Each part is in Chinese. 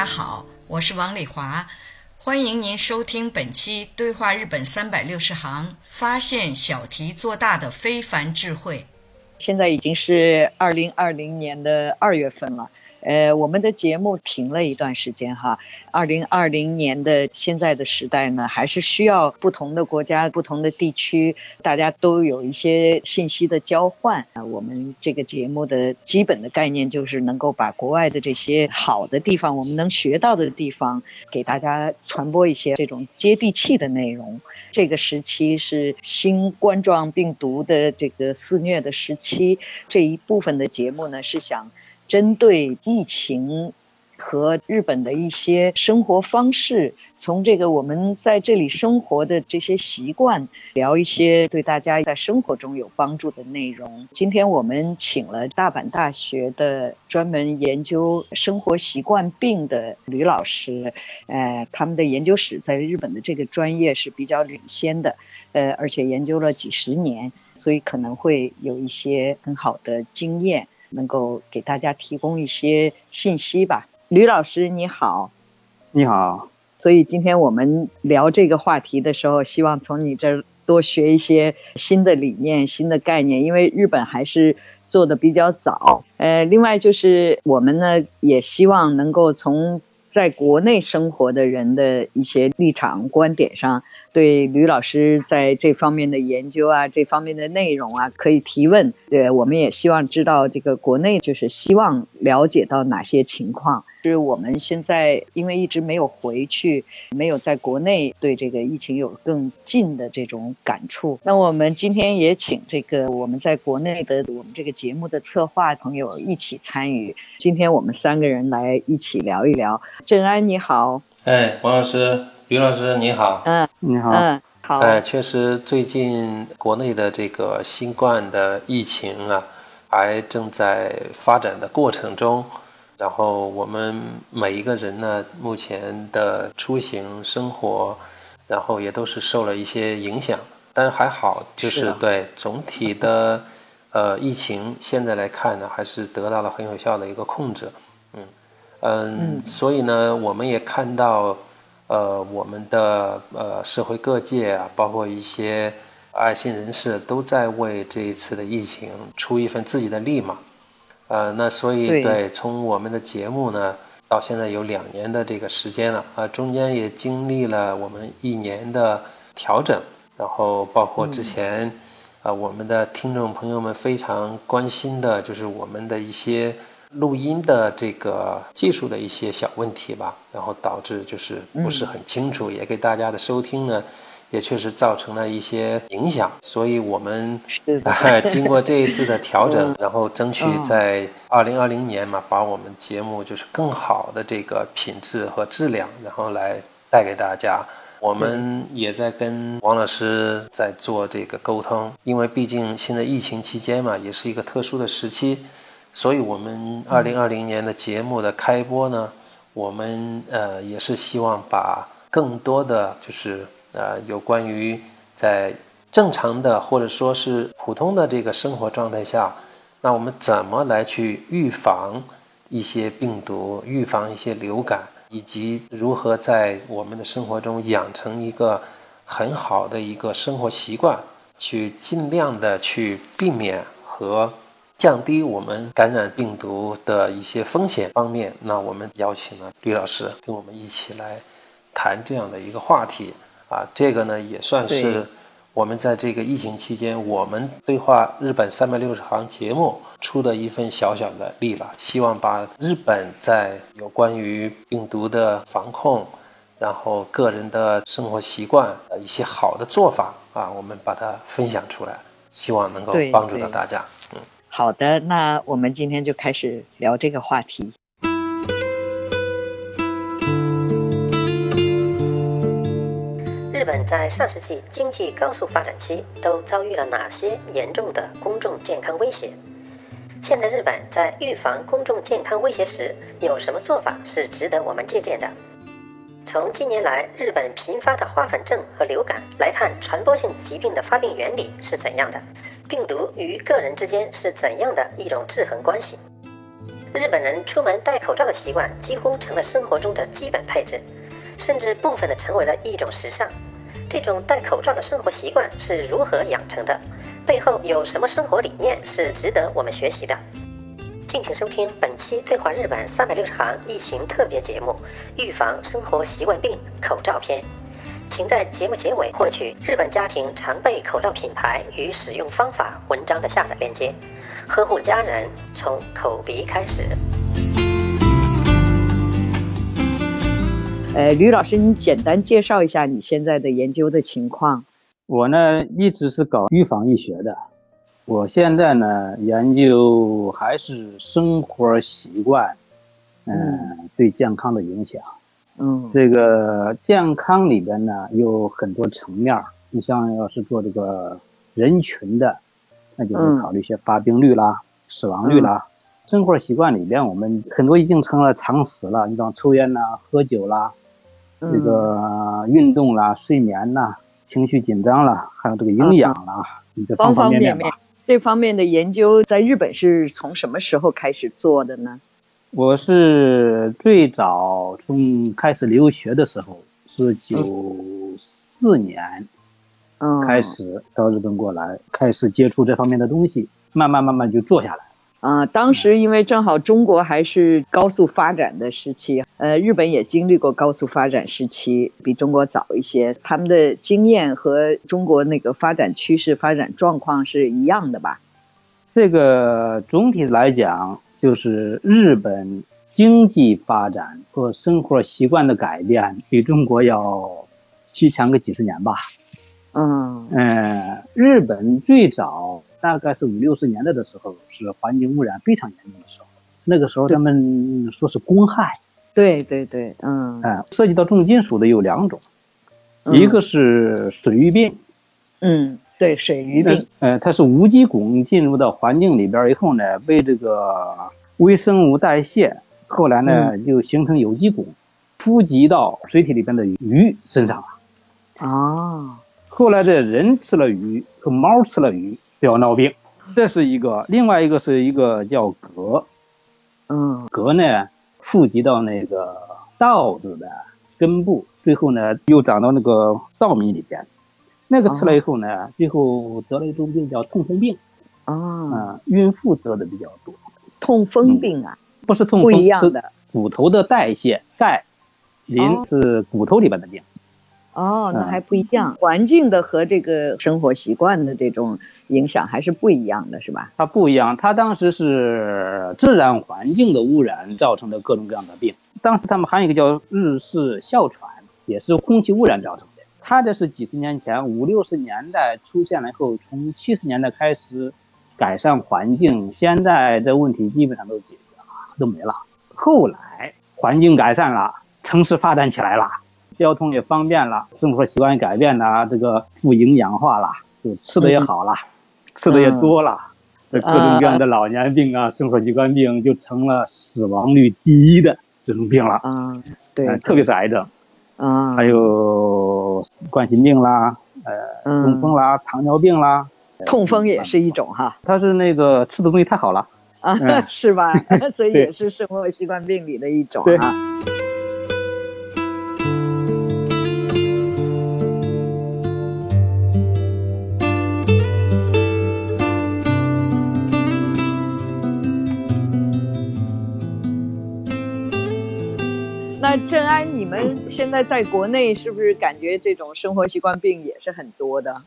大家好，我是王丽华，欢迎您收听本期《对话日本三百六十行》，发现小题做大的非凡智慧。现在已经是二零二零年的二月份了。呃，我们的节目停了一段时间哈。二零二零年的现在的时代呢，还是需要不同的国家、不同的地区，大家都有一些信息的交换啊。我们这个节目的基本的概念就是能够把国外的这些好的地方，我们能学到的地方，给大家传播一些这种接地气的内容。这个时期是新冠状病毒的这个肆虐的时期，这一部分的节目呢是想。针对疫情和日本的一些生活方式，从这个我们在这里生活的这些习惯，聊一些对大家在生活中有帮助的内容。今天我们请了大阪大学的专门研究生活习惯病的吕老师，呃，他们的研究室在日本的这个专业是比较领先的，呃，而且研究了几十年，所以可能会有一些很好的经验。能够给大家提供一些信息吧，吕老师你好，你好。所以今天我们聊这个话题的时候，希望从你这儿多学一些新的理念、新的概念，因为日本还是做的比较早。呃，另外就是我们呢，也希望能够从在国内生活的人的一些立场、观点上。对吕老师在这方面的研究啊，这方面的内容啊，可以提问。对，我们也希望知道这个国内就是希望了解到哪些情况。是我们现在因为一直没有回去，没有在国内对这个疫情有更近的这种感触。那我们今天也请这个我们在国内的我们这个节目的策划朋友一起参与。今天我们三个人来一起聊一聊。郑安你好，哎，王老师。于老师你好，嗯，你好，嗯，好，哎，确实，最近国内的这个新冠的疫情啊，还正在发展的过程中，然后我们每一个人呢，目前的出行生活，然后也都是受了一些影响，但是还好，就是对总体的，呃，疫情现在来看呢，还是得到了很有效的一个控制，嗯嗯，所以呢，我们也看到。呃，我们的呃社会各界啊，包括一些爱心人士，都在为这一次的疫情出一份自己的力嘛。呃，那所以对，从我们的节目呢，到现在有两年的这个时间了啊，中间也经历了我们一年的调整，然后包括之前啊，我们的听众朋友们非常关心的就是我们的一些。录音的这个技术的一些小问题吧，然后导致就是不是很清楚，也给大家的收听呢，也确实造成了一些影响。所以我们经过这一次的调整，然后争取在二零二零年嘛，把我们节目就是更好的这个品质和质量，然后来带给大家。我们也在跟王老师在做这个沟通，因为毕竟现在疫情期间嘛，也是一个特殊的时期。所以，我们二零二零年的节目的开播呢，我们呃也是希望把更多的就是呃有关于在正常的或者说是普通的这个生活状态下，那我们怎么来去预防一些病毒、预防一些流感，以及如何在我们的生活中养成一个很好的一个生活习惯。去尽量的去避免和降低我们感染病毒的一些风险方面，那我们邀请了吕老师跟我们一起来谈这样的一个话题啊，这个呢也算是我们在这个疫情期间，我们对话日本三百六十行节目出的一份小小的力吧，希望把日本在有关于病毒的防控。然后个人的生活习惯呃一些好的做法啊，我们把它分享出来，希望能够帮助到大家。嗯，好的，那我们今天就开始聊这个话题。本在上世纪经济高速发展期都遭遇了哪些严重的公众健康威胁？现在日本在预防公众健康威胁时有什么做法是值得我们借鉴的？从近年来日本频发的花粉症和流感来看，传播性疾病的发病原理是怎样的？病毒与个人之间是怎样的一种制衡关系？日本人出门戴口罩的习惯几乎成了生活中的基本配置，甚至部分的成为了一种时尚。这种戴口罩的生活习惯是如何养成的？背后有什么生活理念是值得我们学习的？敬请收听本期《对话日本三百六十行》疫情特别节目《预防生活习惯病口罩篇》，请在节目结尾获取日本家庭常备口罩品牌与使用方法文章的下载链接。呵护家人，从口鼻开始。呃，吕老师，你简单介绍一下你现在的研究的情况。我呢，一直是搞预防医学的。我现在呢，研究还是生活习惯，嗯，对健康的影响。嗯，这个健康里边呢有很多层面。你像要是做这个人群的，那就是考虑一些发病率啦、死亡率啦。生活习惯里边，我们很多已经成了常识了。你像抽烟啦、喝酒啦，这个运动啦、睡眠啦、情绪紧张啦，还有这个营养啦，你这方方面面吧。这方面的研究在日本是从什么时候开始做的呢？我是最早从开始留学的时候，是九四年，开始到日本过来，开始接触这方面的东西，慢慢慢慢就做下来。啊，当时因为正好中国还是高速发展的时期，呃，日本也经历过高速发展时期，比中国早一些。他们的经验和中国那个发展趋势、发展状况是一样的吧？这个总体来讲，就是日本经济发展和生活习惯的改变比中国要提前个几十年吧。嗯嗯，日本最早。大概是五六十年代的时候，是环境污染非常严重的时候。那个时候他们说是公害。对对对，嗯，哎，涉及到重金属的有两种，一个是水俣病。嗯，对，水俣病。呃，它是无机汞进入到环境里边以后呢，被这个微生物代谢，后来呢就形成有机汞，富集到水体里边的鱼身上了。啊，后来的人吃了鱼，和猫吃了鱼。要闹病，这是一个；另外一个是一个叫革，嗯，革呢富集到那个稻子的根部，最后呢又长到那个稻米里边，那个吃了以后呢，最后得了一种病叫痛风病，啊，孕妇得的比较多。痛风病啊，不是痛风，不一样的，骨头的代谢，钙、磷是骨头里边的病。哦，那还不一样，环境的和这个生活习惯的这种影响还是不一样的，是吧？它不一样，它当时是自然环境的污染造成的各种各样的病。当时他们还有一个叫日式哮喘，也是空气污染造成的。它这是几十年前五六十年代出现了以后，从七十年代开始改善环境，现在这问题基本上都解决了，都没了。后来环境改善了，城市发展起来了。交通也方便了，生活习惯改变了，这个富营养化了，就吃的也好了，吃的也多了，这各种各样的老年病啊，生活习惯病就成了死亡率第一的这种病了。啊，对，特别是癌症，啊，还有冠心病啦，呃，中风啦，糖尿病啦，痛风也是一种哈。它是那个吃的东西太好了。啊，是吧？所以也是生活习惯病里的一种啊。那郑安，你们现在在国内是不是感觉这种生活习惯病也是很多的？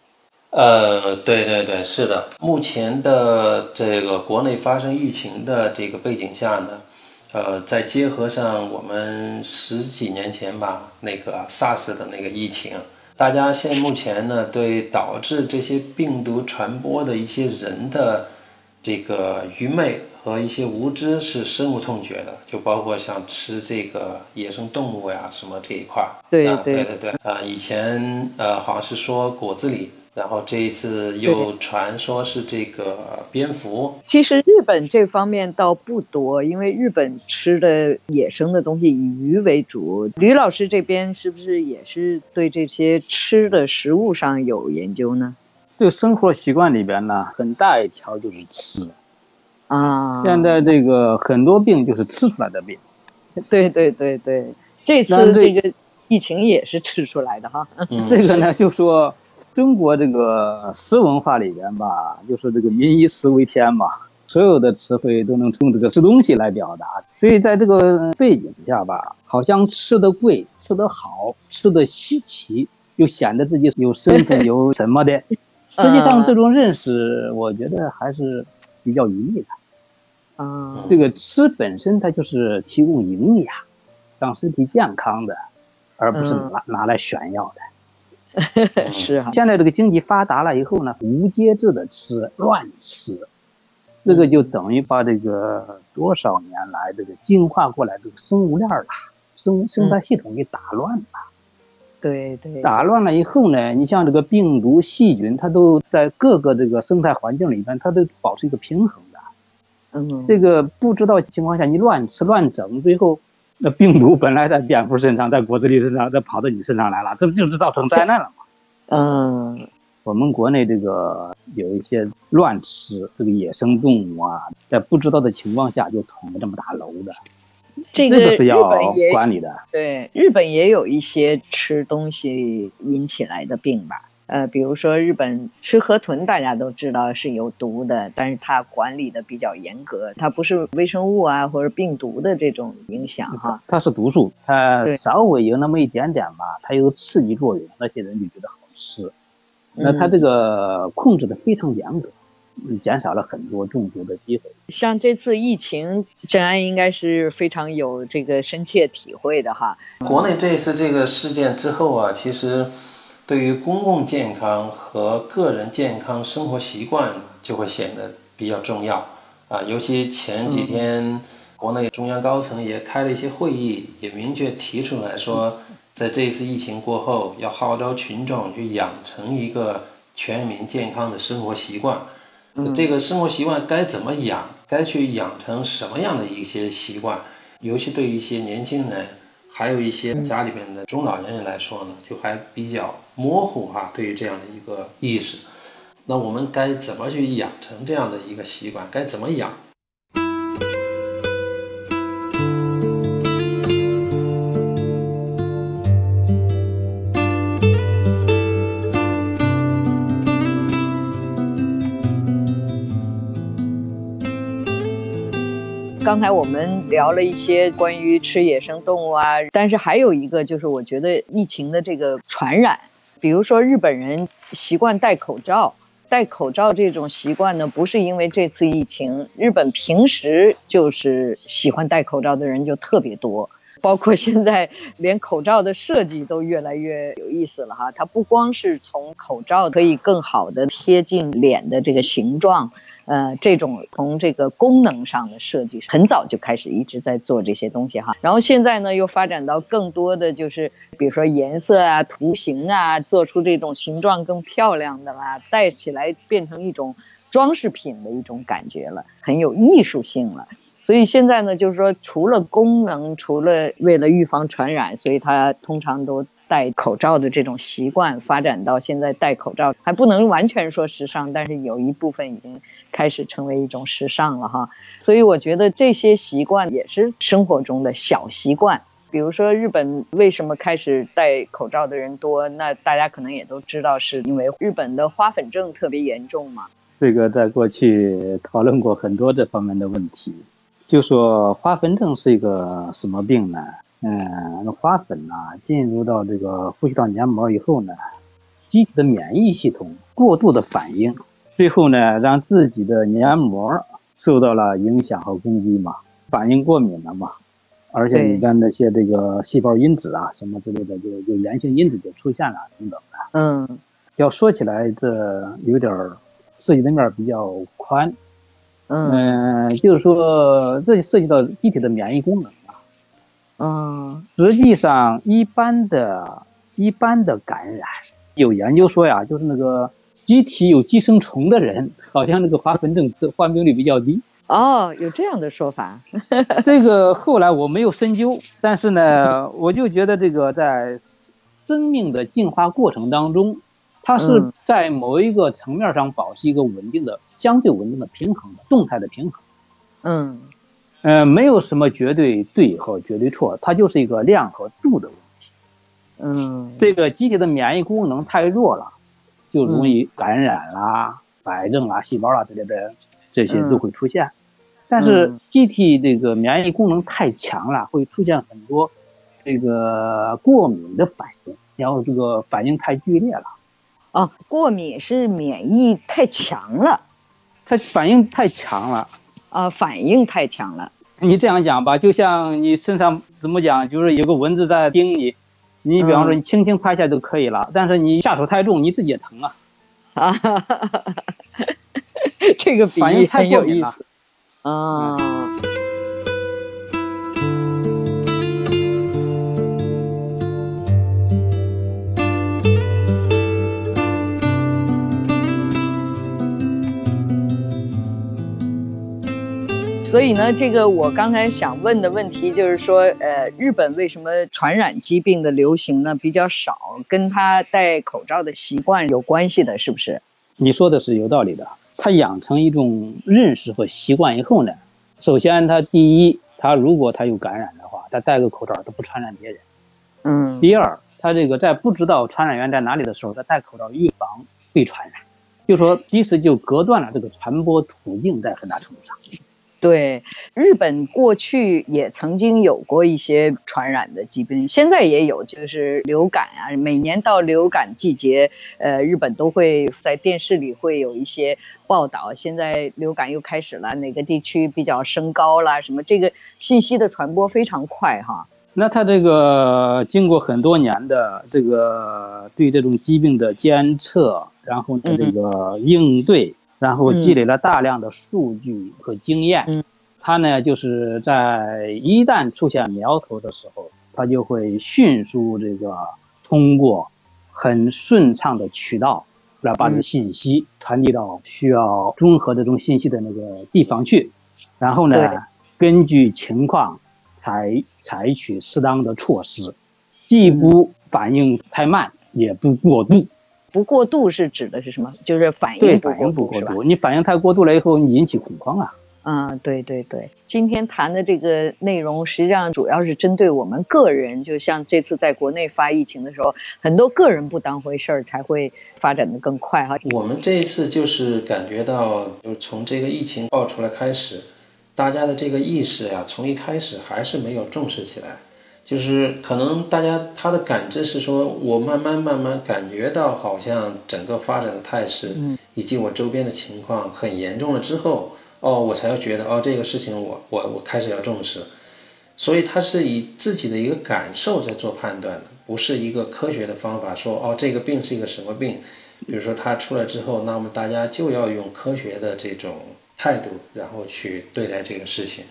呃，对对对，是的。目前的这个国内发生疫情的这个背景下呢，呃，再结合上我们十几年前吧那个 SARS 的那个疫情，大家现目前呢对导致这些病毒传播的一些人的这个愚昧和一些无知是深恶痛绝的，就包括像吃这个野生动物呀什么这一块儿。对啊对对对对啊、以前呃好像是说果子狸，然后这一次又传说是这个蝙蝠。其实日本这方面倒不多，因为日本吃的野生的东西以鱼为主。吕老师这边是不是也是对这些吃的食物上有研究呢？这个生活习惯里边呢，很大一条就是吃。啊，现在这个很多病就是吃出来的病。对对对对，这次这这个疫情也是吃出来的哈。嗯，这个呢，就说中国这个食文化里边吧，就是这个民以食为天嘛，所有的词汇都能从这个吃东西来表达。所以在这个背景下吧，好像吃的贵、吃的好、吃的稀奇，又显得自己有身份、有什么的。实际上，这种认识，我觉得还是比较愚昧的。啊，这个吃本身它就是提供营养，让身体健康的，而不是嗯拿拿来炫耀的。是啊，现在这个经济发达了以后呢，无节制的吃，乱吃，这个就等于把这个多少年来这个进化过来这个生物链儿啊，生生态系统给打乱了。对对，打乱了以后呢，你像这个病毒、细菌，它都在各个这个生态环境里边，它都保持一个平衡的。嗯，这个不知道情况下，你乱吃乱整，最后那病毒本来在蝙蝠身上，在果子狸身上，再跑到你身上来了，这不就是造成灾难了吗？嗯，我们国内这个有一些乱吃这个野生动物啊，在不知道的情况下就捅了这么大娄子，这个是要管理的。对，日本也有一些吃东西引起来的病吧。呃，比如说日本吃河豚，大家都知道是有毒的，但是它管理的比较严格，它不是微生物啊或者病毒的这种影响哈。它是毒素，它稍微有那么一点点吧，它有刺激作用，那些人就觉得好吃。那它嗯这个控制的非常严格，嗯减少了很多中毒的机会。像这次疫情，郑安应该是非常有这个深切体会的哈。国内这一次这个事件之后啊，其实对于公共健康和个人健康生活习惯就会显得比较重要啊。尤其前几天，国内中央高层也开了一些会议，也明确提出来说，在这一次疫情过后，要号召群众去养成一个全民健康的生活习惯。这个生活习惯该怎么养？该去养成什么样的一些习惯？尤其对于一些年轻人，还有一些家里面的中老年人来说呢，就还比较模糊哈、对于这样的一个意识。那我们该怎么去养成这样的一个习惯？该怎么养？刚才我们聊了一些关于吃野生动物啊，但是还有一个就是我觉得疫情的这个传染，比如说日本人习惯戴口罩，戴口罩这种习惯呢，不是因为这次疫情，日本平时就是喜欢戴口罩的人就特别多。包括现在连口罩的设计都越来越有意思了哈，它不光是从口罩可以更好的贴近脸的这个形状，呃，这种从这个功能上的设计，很早就开始一直在做这些东西哈。然后现在呢，又发展到更多的就是，比如说颜色啊、图形啊，做出这种形状更漂亮的啦，戴起来变成一种装饰品的一种感觉了，很有艺术性了。所以现在呢，就是说，除了功能，除了为了预防传染，所以他通常都戴口罩的这种习惯发展到现在戴口罩还不能完全说时尚，但是有一部分已经开始成为一种时尚了哈。所以我觉得这些习惯也是生活中的小习惯。比如说日本为什么开始戴口罩的人多？那大家可能也都知道，是因为日本的花粉症特别严重嘛。这个在过去讨论过很多这方面的问题，就说花粉症是一个什么病呢？嗯，那花粉呢进入到这个呼吸道黏膜以后呢，机体的免疫系统过度的反应，最后呢让自己的黏膜受到了影响和攻击嘛，反应过敏了嘛，而且里边那些这个细胞因子啊什么之类的，就就炎性因子就出现了等等的。嗯，要说起来这有点儿涉及的面比较宽。嗯，就是说这涉及到机体的免疫功能啊。嗯，实际上一般的、一般的感染，有研究说呀，就是那个机体有寄生虫的人，好像那个花粉症患病率比较低。哦，有这样的说法。这个后来我没有深究，但是呢，我就觉得这个在生命的进化过程当中。它是在某一个层面上保持一个稳定的、相对稳定的平衡的动态的平衡。嗯，呃，没有什么绝对对和绝对错，它就是一个量和度的问题。嗯，这个机体的免疫功能太弱了，就容易感染啦、癌症啦、细胞啦之类的这些都会出现。但是机体这个免疫功能太强了，会出现很多这个过敏的反应，然后这个反应太剧烈了。啊，过敏是免疫太强了，它反应太强了，啊，反应太强了。你这样讲吧，就像你身上怎么讲，就是有个蚊子在叮你，你比方说你轻轻拍下就可以了，但是你下手太重，你自己也疼啊。啊，这个比喻太有意思。啊。所以呢，这个我刚才想问的问题就是说，呃，日本为什么传染疾病的流行呢比较少？跟他戴口罩的习惯有关系的，是不是？你说的是有道理的。他养成一种认识和习惯以后呢，首先他第一，他如果他有感染的话，他戴个口罩，他不传染别人。嗯。第二，他这个在不知道传染源在哪里的时候，他戴口罩预防被传染，就说其实就隔断了这个传播途径，在很大程度上。对，日本过去也曾经有过一些传染的疾病，现在也有，就是流感啊。每年到流感季节，呃，日本都会在电视里会有一些报道。现在流感又开始了，哪个地区比较升高啦？什么这个信息的传播非常快哈。那他这个经过很多年的这个对这种疾病的监测，然后呢这个应对。然后积累了大量的数据和经验，嗯，他呢就是在一旦出现苗头的时候，他就会迅速这个通过很顺畅的渠道来把这信息传递到需要综合这种信息的那个地方去，然后呢，根据情况采采取适当的措施，既不反应太慢，也不过度。不过度是指的是什么？就是反应反应不过度，你反应太过度了以后，你引起恐慌啊。啊，对对对，今天谈的这个内容实际上主要是针对我们个人，就像这次在国内发疫情的时候，很多个人不当回事儿，才会发展的更快哈。我们这一次就是感觉到，就是从这个疫情爆出来开始，大家的这个意识呀，从一开始还是没有重视起来。就是可能大家他的感知是说，我慢慢慢慢感觉到好像整个发展的态势，以及我周边的情况很严重了之后，哦，我才要觉得哦，这个事情我我我开始要重视，所以他是以自己的一个感受在做判断的，不是一个科学的方法说哦，这个病是一个什么病，比如说他出来之后，那么大家就要用科学的这种态度，然后去对待这个事情。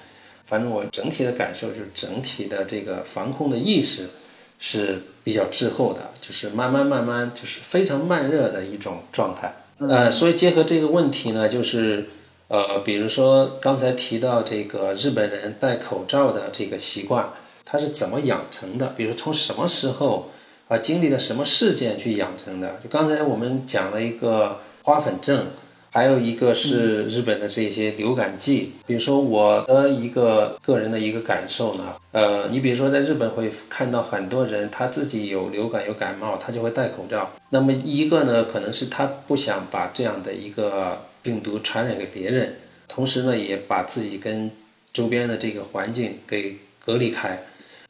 反正我整体的感受就是，整体的这个防控的意识是比较滞后的，就是慢慢慢慢，就是非常慢热的一种状态。呃，所以结合这个问题呢，就是呃，比如说刚才提到这个日本人戴口罩的这个习惯，它是怎么养成的？比如从什么时候啊，经历了什么事件去养成的？就刚才我们讲了一个花粉症。还有一个是日本的这些流感季，比如说我的一个个人的一个感受呢，呃，你比如说在日本会看到很多人他自己有流感有感冒，他就会戴口罩。那么一个呢，可能是他不想把这样的一个病毒传染给别人，同时呢，也把自己跟周边的这个环境给隔离开。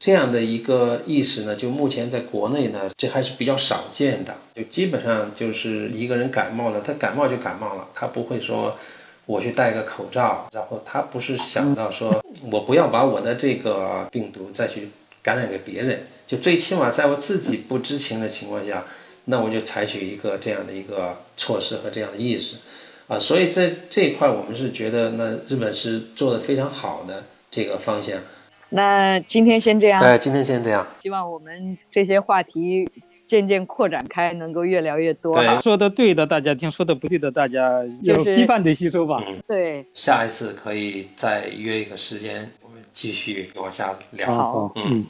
这样的一个意识呢，就目前在国内呢，这还是比较少见的。就基本上就是一个人感冒了，他感冒就感冒了，他不会说我去戴个口罩，然后他不是想到说我不要把我的这个病毒再去感染给别人，就最起码在我自己不知情的情况下，那我就采取一个这样的一个措施和这样的意识啊。所以在这一块，我们是觉得那日本是做的非常好的这个方向。那今天先这样，哎，今天先这样。希望我们这些话题渐渐扩展开，能够越聊越多。对。说的对的大家听，说的不对的大家就是批判的吸收吧。对，下一次可以再约一个时间，我们继续往下聊。好。嗯，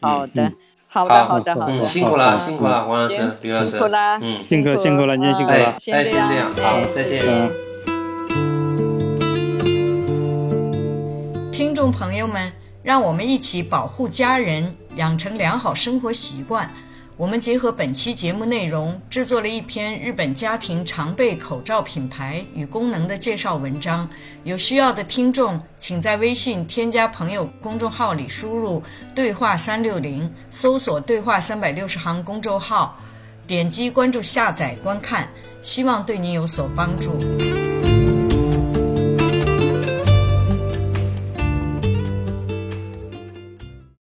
好的，好好的，好。的，好嗯，的，辛苦了，辛苦了，王老师李、老师。辛苦。了，嗯。辛苦辛苦。了，您辛苦哎了。哎，先这先这样，好，再见。嗯。听众朋友们，让我们一起保护家人，养成良好生活习惯。我们结合本期节目内容，制作了一篇日本家庭常备口罩品牌与功能的介绍文章。有需要的听众，请在微信添加朋友公众号里输入“对话三六零”，搜索“对话三百六十行”公众号，点击关注、下载、观看，希望对您有所帮助。